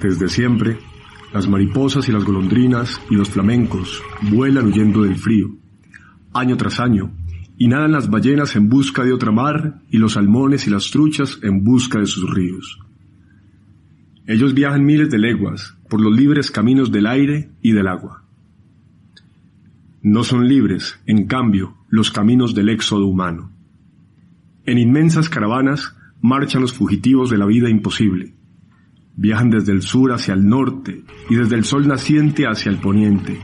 Desde siempre, las mariposas y las golondrinas y los flamencos vuelan huyendo del frío, año tras año, y nadan las ballenas en busca de otra mar y los salmones y las truchas en busca de sus ríos. Ellos viajan miles de leguas por los libres caminos del aire y del agua. No son libres, en cambio, los caminos del éxodo humano. En inmensas caravanas marchan los fugitivos de la vida imposible, Viajan desde el sur hacia el norte y desde el sol naciente hacia el poniente.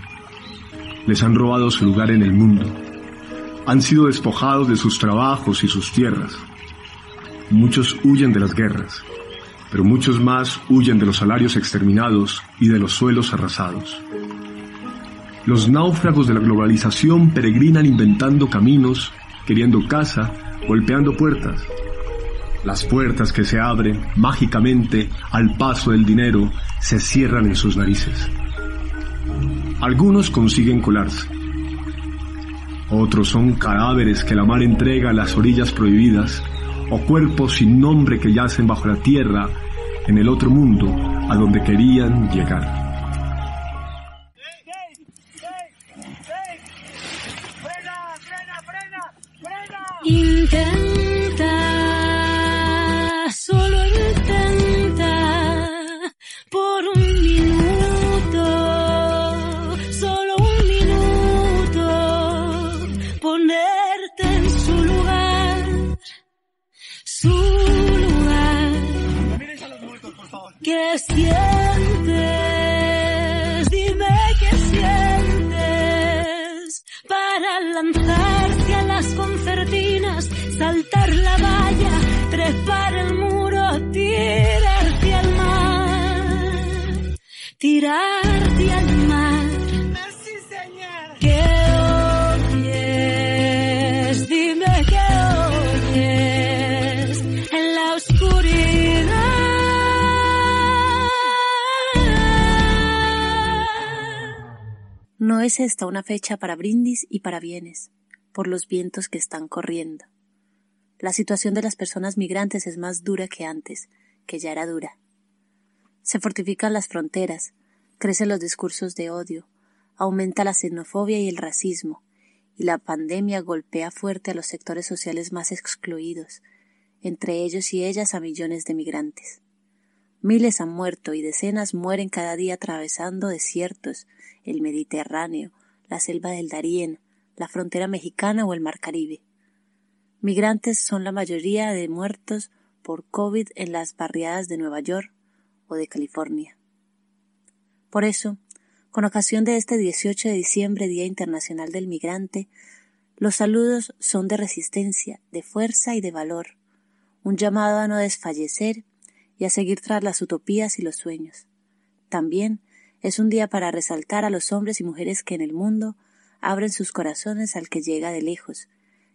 Les han robado su lugar en el mundo. Han sido despojados de sus trabajos y sus tierras. Muchos huyen de las guerras, pero muchos más huyen de los salarios exterminados y de los suelos arrasados. Los náufragos de la globalización peregrinan inventando caminos, queriendo casa, golpeando puertas, las puertas que se abren mágicamente al paso del dinero se cierran en sus narices. Algunos consiguen colarse. Otros son cadáveres que la mar entrega a las orillas prohibidas o cuerpos sin nombre que yacen bajo la tierra en el otro mundo a donde querían llegar. ¿Qué sientes? Dime qué sientes para lanzarte a las concertinas, saltar la valla, trepar el muro, tirarte al mar, tirarte es esta una fecha para brindis y para bienes, por los vientos que están corriendo. La situación de las personas migrantes es más dura que antes, que ya era dura. Se fortifican las fronteras, crecen los discursos de odio, aumenta la xenofobia y el racismo, y la pandemia golpea fuerte a los sectores sociales más excluidos, entre ellos y ellas a millones de migrantes. Miles han muerto y decenas mueren cada día atravesando desiertos, el Mediterráneo, la selva del Darién, la frontera mexicana o el Mar Caribe. Migrantes son la mayoría de muertos por COVID en las barriadas de Nueva York o de California. Por eso, con ocasión de este 18 de diciembre, Día Internacional del Migrante, los saludos son de resistencia, de fuerza y de valor, un llamado a no desfallecer y a seguir tras las utopías y los sueños. También es un día para resaltar a los hombres y mujeres que en el mundo abren sus corazones al que llega de lejos,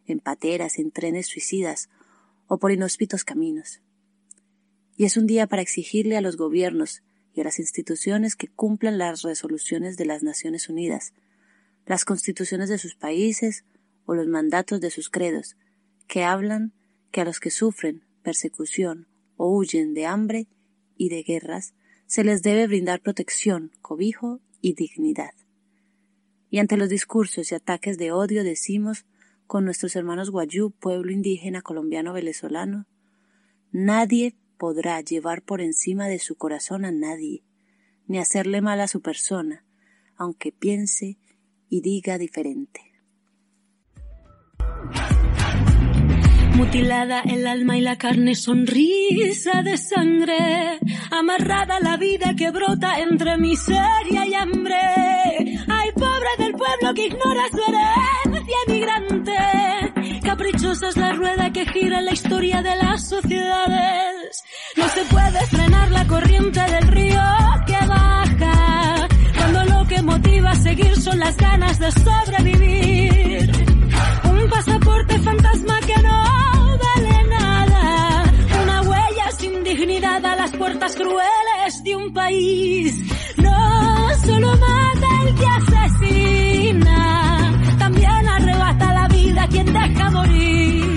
en pateras, en trenes suicidas o por inhóspitos caminos. Y es un día para exigirle a los gobiernos y a las instituciones que cumplan las resoluciones de las Naciones Unidas, las constituciones de sus países o los mandatos de sus credos, que hablan que a los que sufren persecución o huyen de hambre y de guerras, se les debe brindar protección, cobijo y dignidad. Y ante los discursos y ataques de odio decimos con nuestros hermanos Guayú, pueblo indígena colombiano venezolano, nadie podrá llevar por encima de su corazón a nadie, ni hacerle mal a su persona, aunque piense y diga diferente. Mutilada el alma y la carne, sonrisa de sangre, amarrada la vida que brota entre miseria y hambre. Ay, pobre del pueblo que ignora su herencia emigrante. Caprichosa es la rueda que gira la historia de las sociedades. No se puede frenar la corriente del río que baja. Cuando lo que motiva a seguir son las ganas de sobrevivir. Puertas crueles de un país. No solo mata el que asesina, también arrebata la vida quien deja morir.